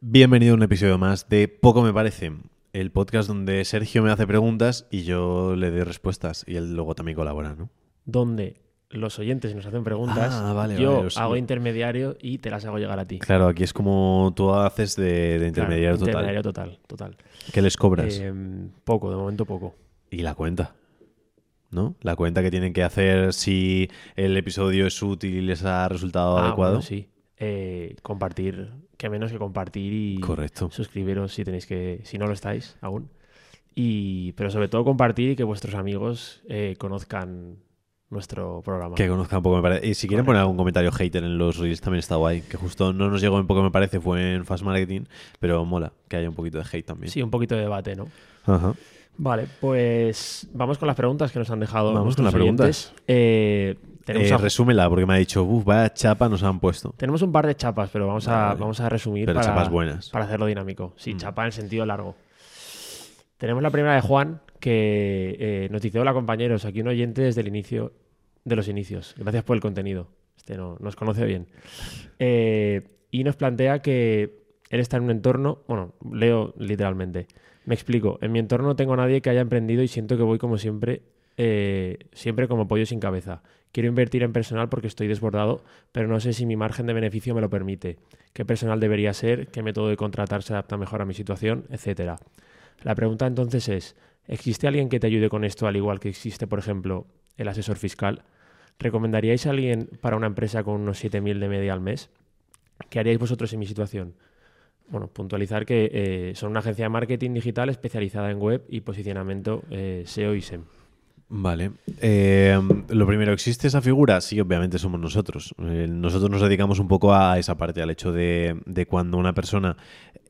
Bienvenido a un episodio más de Poco me parece, el podcast donde Sergio me hace preguntas y yo le doy respuestas y él luego también colabora, ¿no? Donde los oyentes nos hacen preguntas, Ah, vale, yo vale, hago intermediario y te las hago llegar a ti. Claro, aquí es como tú haces de, de Claro, intermediario total. intermediario total, total. ¿Qué les cobras? Eh, poco, de momento poco. Y la cuenta. ¿No? La cuenta que tienen que hacer si el episodio es útil y les ha resultado Ah, adecuado. bueno, sí. Eh, compartir, que menos que compartir y Correcto. suscribiros si tenéis que, si no lo estáis aún. Y, pero sobre todo compartir y que vuestros amigos eh, conozcan nuestro programa. Que conozcan Poco me parece. Y si quieren poner algún comentario hater en los reels también está guay. Que justo no nos llegó en Poco me parece, fue en Fast Marketing, pero mola que haya un poquito de hate también. Sí, un poquito de debate, ¿no? Ajá. Vale, pues vamos con las preguntas que nos han dejado. Vamos con las oyentes. Eh, tenemos, Eh, a- resúmela, porque me ha dicho, uff, vaya chapa nos han puesto. tenemos un par de chapas, pero vamos a, Vale. vamos a resumir Pero para, chapas buenas. para hacerlo dinámico. Sí, Mm. chapa en sentido largo. Tenemos la primera de Juan, que eh, nos dice, hola compañeros, aquí un oyente desde el inicio de los inicios. Gracias por el contenido. Este no, nos conoce bien. Eh, y nos plantea que él está en un entorno, bueno, leo literalmente. Me explico, en mi entorno no tengo a nadie que haya emprendido y siento que voy como siempre, eh, siempre como pollo sin cabeza. Quiero invertir en personal porque estoy desbordado, pero no sé si mi margen de beneficio me lo permite. ¿Qué personal debería ser? ¿Qué método de contratar se adapta mejor a mi situación? Etcétera. La pregunta entonces es, ¿existe alguien que te ayude con esto al igual que existe, por ejemplo, el asesor fiscal? ¿Recomendaríais a alguien para una empresa con unos 7.000 de media al mes? ¿Qué haríais vosotros en mi situación? Bueno, puntualizar que eh, son una agencia de marketing digital especializada en web y posicionamiento eh, SEO y SEM. Vale. Eh, lo primero, ¿existe esa figura? Sí, obviamente somos nosotros. Eh, nosotros nos dedicamos un poco a esa parte, al hecho de, de cuando una persona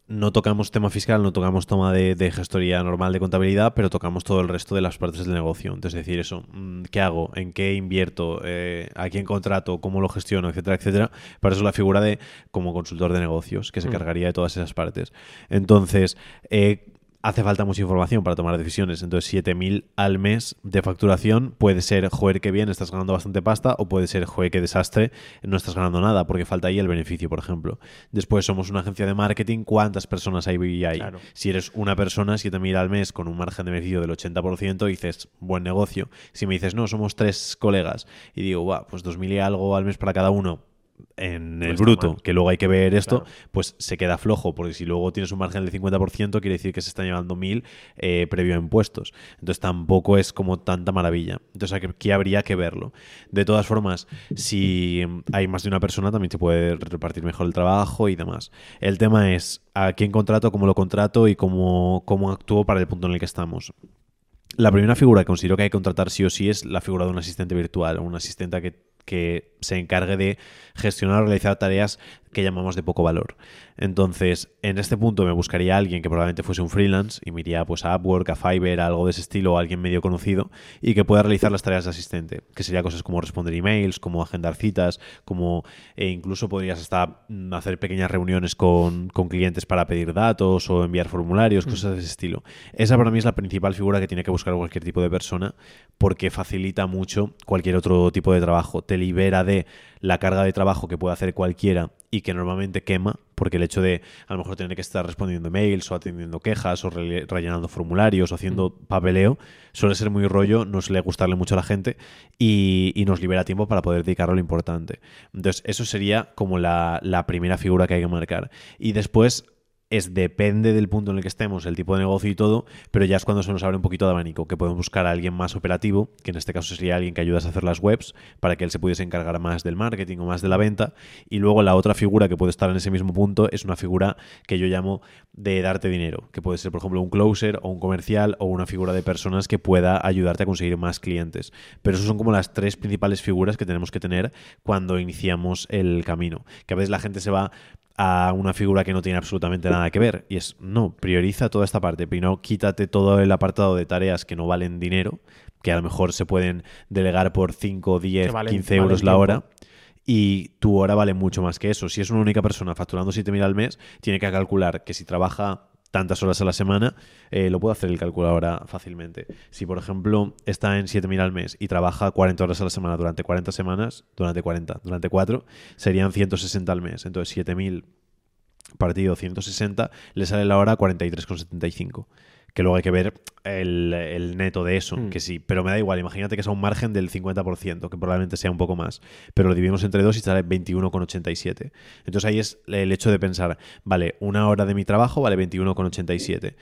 no tocamos tema fiscal, no tocamos toma de, de gestoría normal de contabilidad, pero tocamos todo el resto de las partes del negocio. Entonces, decir eso, mm, ¿qué hago? ¿En qué invierto? Eh, ¿A quién contrato? ¿Cómo lo gestiono? Etcétera, etcétera. Para eso la figura de como consultor de negocios, que se Mm. cargaría de todas esas partes. Entonces, eh, hace falta mucha información para tomar decisiones. Entonces, 7.000 al mes de facturación puede ser, joder, qué bien, estás ganando bastante pasta, o puede ser, joder, qué desastre, no estás ganando nada, porque falta ahí el beneficio, por ejemplo. Después, somos una agencia de marketing, ¿cuántas personas hay ahí? Claro. Si eres una persona, 7.000 al mes con un margen de beneficio del 80%, dices, buen negocio. Si me dices, no, somos tres colegas, y digo, va, pues 2.000 y algo al mes para cada uno, en el bruto, que luego hay que ver esto, Claro. pues se queda flojo, porque si luego tienes un margen del 50%, quiere decir que se están llevando 1.000 eh, previo a impuestos. Entonces tampoco es como tanta maravilla. Entonces aquí- habría que verlo. De todas formas, si hay más de una persona, también se puede repartir mejor el trabajo y demás. El tema es a quién contrato, cómo lo contrato y cómo, cómo actúo para el punto en el que estamos. La primera figura que considero que hay que contratar sí o sí es la figura de un asistente virtual, una asistente que, que se encargue de gestionar o realizar tareas que llamamos de poco valor. Entonces, en este punto me buscaría a alguien que probablemente fuese un freelance y me iría pues, a Upwork, a Fiverr, a algo de ese estilo, o alguien medio conocido y que pueda realizar las tareas de asistente, que sería cosas como responder emails, como agendar citas, como e incluso podrías hasta mm, hacer pequeñas reuniones con, con clientes para pedir datos o enviar formularios, cosas de ese estilo. Esa para mí es la principal figura que tiene que buscar cualquier tipo de persona porque facilita mucho cualquier otro tipo de trabajo. Te libera de la carga de trabajo que puede hacer cualquiera y que normalmente quema, porque el hecho de a lo mejor tener que estar respondiendo mails o atendiendo quejas o re- rellenando formularios o haciendo papeleo suele ser muy rollo, no suele gustarle mucho a la gente y, y nos libera tiempo para poder dedicarlo a lo importante. Entonces, eso sería como la, la primera figura que hay que marcar. Y después es depende del punto en el que estemos, el tipo de negocio y todo, pero ya es cuando se nos abre un poquito de abanico, que podemos buscar a alguien más operativo, que en este caso sería alguien que ayudas a hacer las webs, para que él se pudiese encargar más del marketing o más de la venta. Y luego la otra figura que puede estar en ese mismo punto es una figura que yo llamo de darte dinero, que puede ser, por ejemplo, un closer o un comercial o una figura de personas que pueda ayudarte a conseguir más clientes. Pero esas son como las tres principales figuras que tenemos que tener cuando iniciamos el camino. Que a veces la gente se va a una figura que no tiene absolutamente nada que ver. Y es, no, prioriza toda esta parte. Primero, quítate todo el apartado de tareas que no valen dinero, que a lo mejor se pueden delegar por 5, 10, Que valen- 15 valen euros la hora. Y tu hora vale mucho más que eso. Si es una única persona facturando 7.000 al mes, tiene que calcular que si trabaja tantas horas a la semana, eh, lo puede hacer el cálculo ahora fácilmente. Si, por ejemplo, está en 7.000 al mes y trabaja 40 horas a la semana durante 40 semanas, durante 40, durante 4, serían 160 al mes. Entonces, 7.000 partido 160, le sale la hora 43,75 que luego hay que ver el, el neto de eso, Mm. que sí, pero me da igual, imagínate que es a un margen del 50%, que probablemente sea un poco más, pero lo dividimos entre dos y sale 21,87. Entonces ahí es el hecho de pensar, vale, una hora de mi trabajo vale 21,87.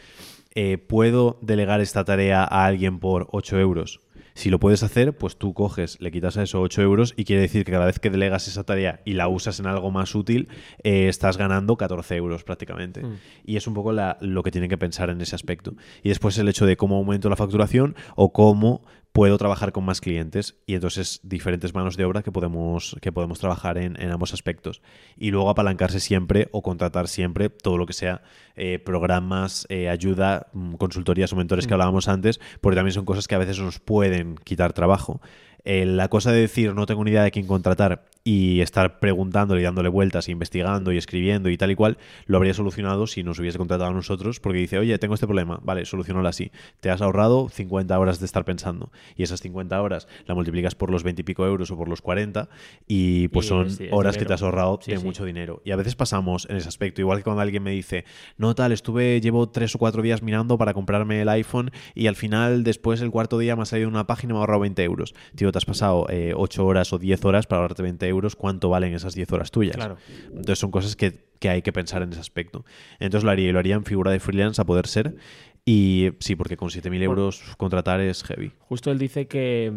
Eh, ¿Puedo delegar esta tarea a alguien por 8 euros? Si lo puedes hacer, pues tú coges, le quitas a eso 8 euros y quiere decir que cada vez que delegas esa tarea y la usas en algo más útil, eh, estás ganando 14 euros prácticamente. Mm. Y es un poco la- lo que tienen que pensar en ese aspecto. Y después el hecho de cómo aumento la facturación o cómo puedo trabajar con más clientes y entonces diferentes manos de obra que podemos, que podemos trabajar en, en ambos aspectos. Y luego apalancarse siempre o contratar siempre todo lo que sea eh, programas, eh, ayuda, mm, consultorías o mentores que hablábamos antes, porque también son cosas que a veces nos pueden quitar trabajo. Eh, la cosa de decir no tengo ni idea de quién contratar y estar preguntándole y dándole vueltas, investigando y escribiendo y tal y cual, lo habría solucionado si nos hubiese contratado a nosotros, porque dice, oye, tengo este problema, vale, solucionalo así. Te has ahorrado 50 horas de estar pensando y esas 50 horas la multiplicas por los 20 y pico euros o por los 40 y pues Y son horas que te has ahorrado Sí, de sí. mucho dinero. Y a veces pasamos en ese aspecto, igual que cuando alguien me dice, no tal, estuve, llevo tres o cuatro días mirando para comprarme el iPhone y al final, después, el cuarto día me ha salido una página y me ha ahorrado 20 euros. Tío, te has pasado eh, 8 horas o 10 horas para ahorrarte 20 euros, ¿cuánto valen esas 10 horas tuyas? Claro. Entonces son cosas que, que hay que pensar en ese aspecto. Entonces lo haría y lo haría en figura de freelance a poder ser. Y sí, porque con 7.000 euros contratar es heavy. Justo él dice que,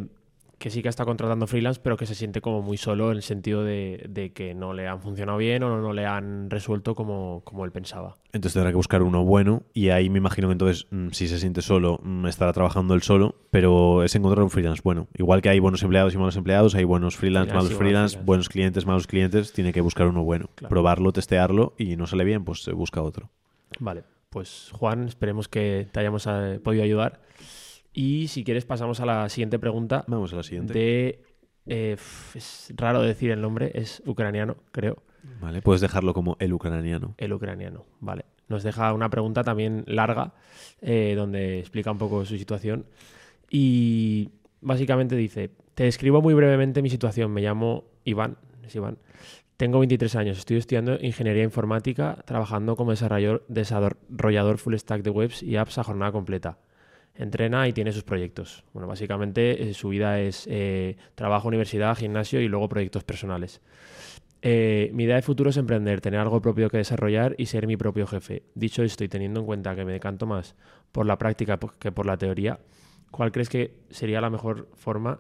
que sí que está contratando freelance, pero que se siente como muy solo en el sentido de, de que no le han funcionado bien o no le han resuelto como, como él pensaba. Entonces tendrá que buscar uno bueno y ahí me imagino que entonces mm, si se siente solo mm, estará trabajando él solo, pero es encontrar un freelance bueno. Igual que hay buenos empleados y malos empleados, hay buenos freelance, malos freelance, freelance. buenos clientes, malos clientes, tiene que buscar uno bueno. Claro. Probarlo, testearlo y no sale bien, pues se busca otro. Vale, pues Juan, esperemos que te hayamos eh, podido ayudar. Y si quieres pasamos a la siguiente pregunta Vamos a la siguiente. de... eh, es raro decir el nombre, es ucraniano, creo. Vale, puedes dejarlo como el ucraniano. El ucraniano, vale. Nos deja una pregunta también larga, eh, donde explica un poco su situación. Y básicamente dice, te describo muy brevemente mi situación. Me llamo Iván, es Iván. Tengo 23 años, estoy estudiando ingeniería informática, trabajando como desarrollador, desarrollador full stack de webs y apps a jornada completa. Entrena y tiene sus proyectos. Bueno, básicamente eh, su vida es eh, trabajo, universidad, gimnasio y luego proyectos personales. Eh, mi idea de futuro es emprender, tener algo propio que desarrollar y ser mi propio jefe. Dicho esto y teniendo en cuenta que me decanto más por la práctica que por la teoría, ¿cuál crees que sería la mejor forma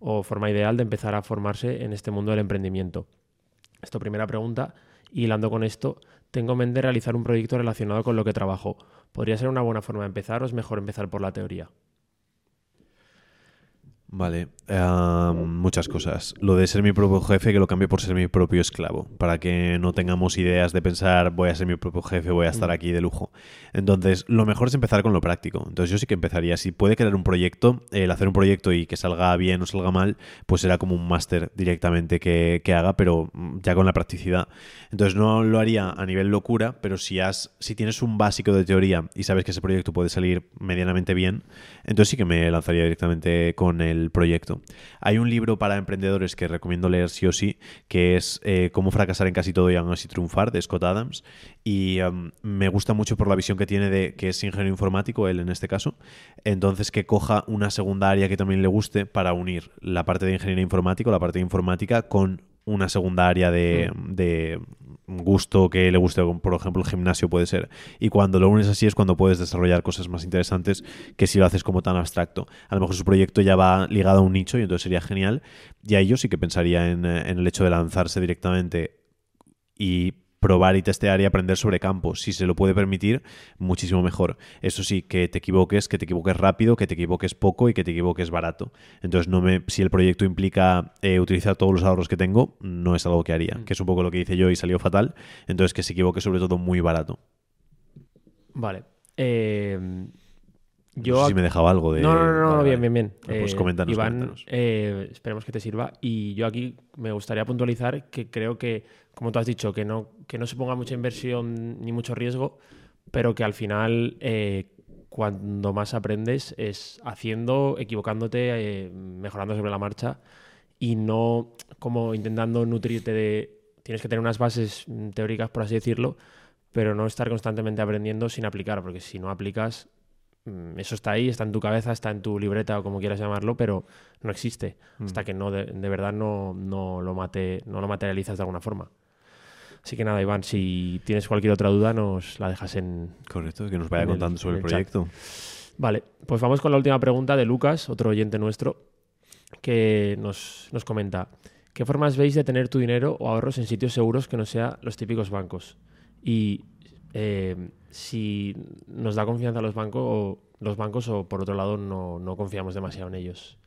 o forma ideal de empezar a formarse en este mundo del emprendimiento? Esto primera pregunta. Y hilando con esto, tengo en mente realizar un proyecto relacionado con lo que trabajo. ¿Podría ser una buena forma de empezar o es mejor empezar por la teoría? Vale, ah, muchas cosas. Lo de ser mi propio jefe, que lo cambie por ser mi propio esclavo, para que no tengamos ideas de pensar voy a ser mi propio jefe, voy a estar aquí de lujo. Entonces, lo mejor es empezar con lo práctico. Entonces, yo sí que empezaría. Si puede crear un proyecto, el hacer un proyecto y que salga bien o salga mal, pues será como un máster directamente que, que haga, pero mm, ya con la practicidad. Entonces, no lo haría a nivel locura, pero si, has, si tienes un básico de teoría y sabes que ese proyecto puede salir medianamente bien, entonces sí que me lanzaría directamente con el proyecto. Hay un libro para emprendedores que recomiendo leer sí o sí, que es eh, Cómo fracasar en casi todo y aún así triunfar, de Scott Adams. Y um, me gusta mucho por la visión que tiene de que es ingeniero informático, él en este caso. Entonces que coja una segunda área que también le guste para unir la parte de ingeniería informática, la parte de informática, con una segunda área de, de gusto que le guste, por ejemplo el gimnasio puede ser. Y cuando lo unes así es cuando puedes desarrollar cosas más interesantes que si lo haces como tan abstracto. A lo mejor su proyecto ya va ligado a un nicho y entonces sería genial. Y ahí yo sí que pensaría en, eh, en el hecho de lanzarse directamente y probar y testear y aprender sobre campo. Si se lo puede permitir, muchísimo mejor. Eso sí, que te equivoques, que te equivoques rápido, que te equivoques poco y que te equivoques barato. Entonces, no me, si el proyecto implica eh, utilizar todos los ahorros que tengo, no es algo que haría. Que es un poco lo que hice yo y salió fatal. Entonces, que se equivoque sobre todo muy barato. Vale. Eh, No yo sé si me dejaba algo de... No, no, no, no, bien, bien, bien. Pues Eh, coméntanos, Iván, coméntanos. eh, esperemos que te sirva. Y yo aquí me gustaría puntualizar que creo que, como tú has dicho, que no, que no se ponga mucha inversión ni mucho riesgo, pero que al final, eh, cuando más aprendes es haciendo, equivocándote, eh, mejorando sobre la marcha y no como intentando nutrirte de... Tienes que tener unas bases mm, teóricas, por así decirlo, pero no estar constantemente aprendiendo sin aplicar, porque si no aplicas, eso está ahí, está en tu cabeza, está en tu libreta o como quieras llamarlo, pero no existe hasta que no de, de verdad no, no, lo mate, no lo materializas de alguna forma. Así que nada, Iván, si tienes cualquier otra duda, nos la dejas en. Correcto, que nos vaya el- contando sobre el chat. proyecto. Vale, pues vamos con la última pregunta de Lucas, otro oyente nuestro, que nos, nos comenta: ¿Qué formas veis de tener tu dinero o ahorros en sitios seguros que no sea los típicos bancos? Y eh, si nos da confianza los bancos o, los bancos o por otro lado no, no confiamos demasiado en ellos.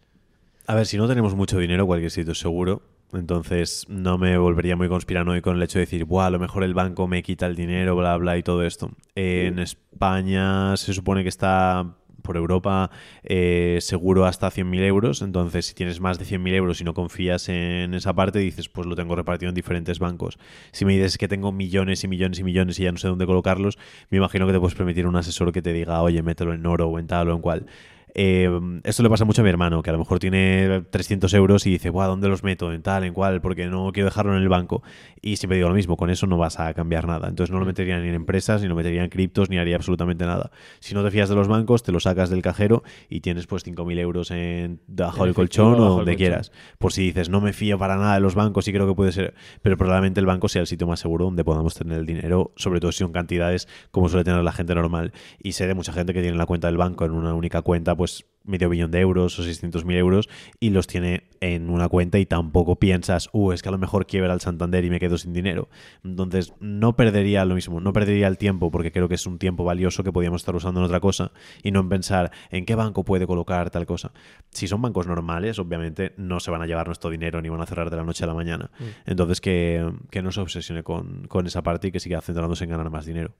A ver, si no tenemos mucho dinero, cualquier sitio es seguro. Entonces no me volvería muy conspiranoico con el hecho de decir, Buah, a lo mejor el banco me quita el dinero, bla, bla, y todo esto. En España se supone que está por Europa eh, seguro hasta 100.000 euros. Entonces, si tienes más de 100.000 euros y no confías en esa parte, dices, pues lo tengo repartido en diferentes bancos. Si me dices que tengo millones y millones y millones y ya no sé dónde colocarlos, me imagino que te puedes permitir un asesor que te diga, oye, mételo en oro o en tal o en cual. Eh, esto le pasa mucho a mi hermano, que a lo mejor tiene 300 euros y dice, Buah, ¿dónde los meto? En tal, en cual, porque no quiero dejarlo en el banco. Y siempre digo lo mismo, con eso no vas a cambiar nada. Entonces no lo metería ni en empresas, ni lo metería en criptos, ni haría absolutamente nada. Si no te fías de los bancos, te lo sacas del cajero y tienes pues 5.000 euros en, del efectivo, colchón o donde quieras. Por si dices, no me fío para nada de los bancos y creo que puede ser, pero probablemente el banco sea el sitio más seguro donde podamos tener el dinero, sobre todo si son cantidades como suele tener la gente normal. Y sé de mucha gente que tiene la cuenta del banco en una única cuenta, pues medio billón de euros o 600.000 euros y los tiene en una cuenta y tampoco piensas, uh, es que a lo mejor quiebra el Santander y me quedo sin dinero. Entonces, no perdería lo mismo, no perdería el tiempo porque creo que es un tiempo valioso que podíamos estar usando en otra cosa y no en pensar en qué banco puede colocar tal cosa. Si son bancos normales, obviamente no se van a llevar nuestro dinero ni van a cerrar de la noche a la mañana. Entonces, que, que no se obsesione con, con esa parte y que siga centrándose en ganar más dinero.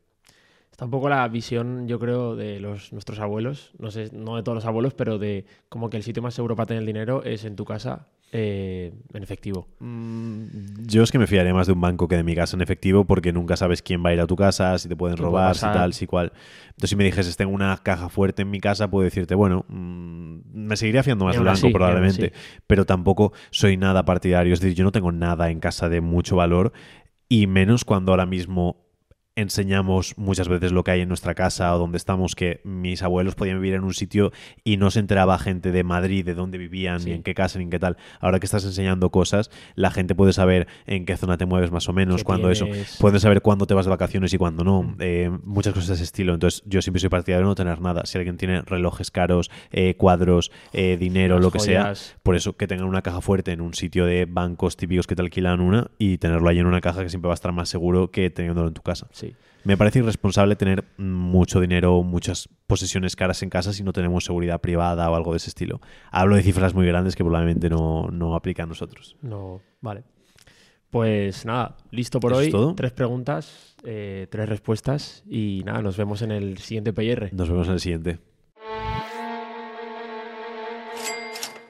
Está un poco la visión, yo creo, de los, nuestros abuelos, no sé, no de todos los abuelos, pero de como que el sitio más seguro para tener el dinero es en tu casa eh, en efectivo. Yo es que me fiaría más de un banco que de mi casa en efectivo porque nunca sabes quién va a ir a tu casa, si te pueden ¿Qué puede robar, si tal, si cual. Entonces, si me dijeses, tengo una caja fuerte en mi casa, puedo decirte, bueno, mm, me seguiría fiando más del banco probablemente, pero tampoco soy nada partidario. Es decir, yo no tengo nada en casa de mucho valor y menos cuando ahora mismo enseñamos muchas veces lo que hay en nuestra casa o donde estamos, que mis abuelos podían vivir en un sitio y no se enteraba gente de Madrid, de dónde vivían, Sí. ni en qué casa, ni en qué tal. Ahora que estás enseñando cosas, la gente puede saber en qué zona te mueves más o menos, ¿Qué cuándo eso. Pueden saber cuándo te vas de vacaciones y cuándo no. Mm. Eh, muchas cosas de ese estilo. Entonces, yo siempre soy partidario de no tener nada. Si alguien tiene relojes caros, eh, cuadros, eh, dinero, Las lo que sea, por eso que tengan una caja fuerte en un sitio de bancos típicos que te alquilan una y tenerlo ahí en una caja que siempre va a estar más seguro que teniéndolo en tu casa. Sí. Me parece irresponsable tener mucho dinero, muchas posesiones caras en casa si no tenemos seguridad privada o algo de ese estilo. Hablo de cifras muy grandes que probablemente no, no aplican a nosotros. No, vale. Pues nada, listo por ¿Eso hoy. todo? Tres preguntas, eh, tres respuestas y nada, nos vemos en el siguiente PR. Nos vemos en el siguiente.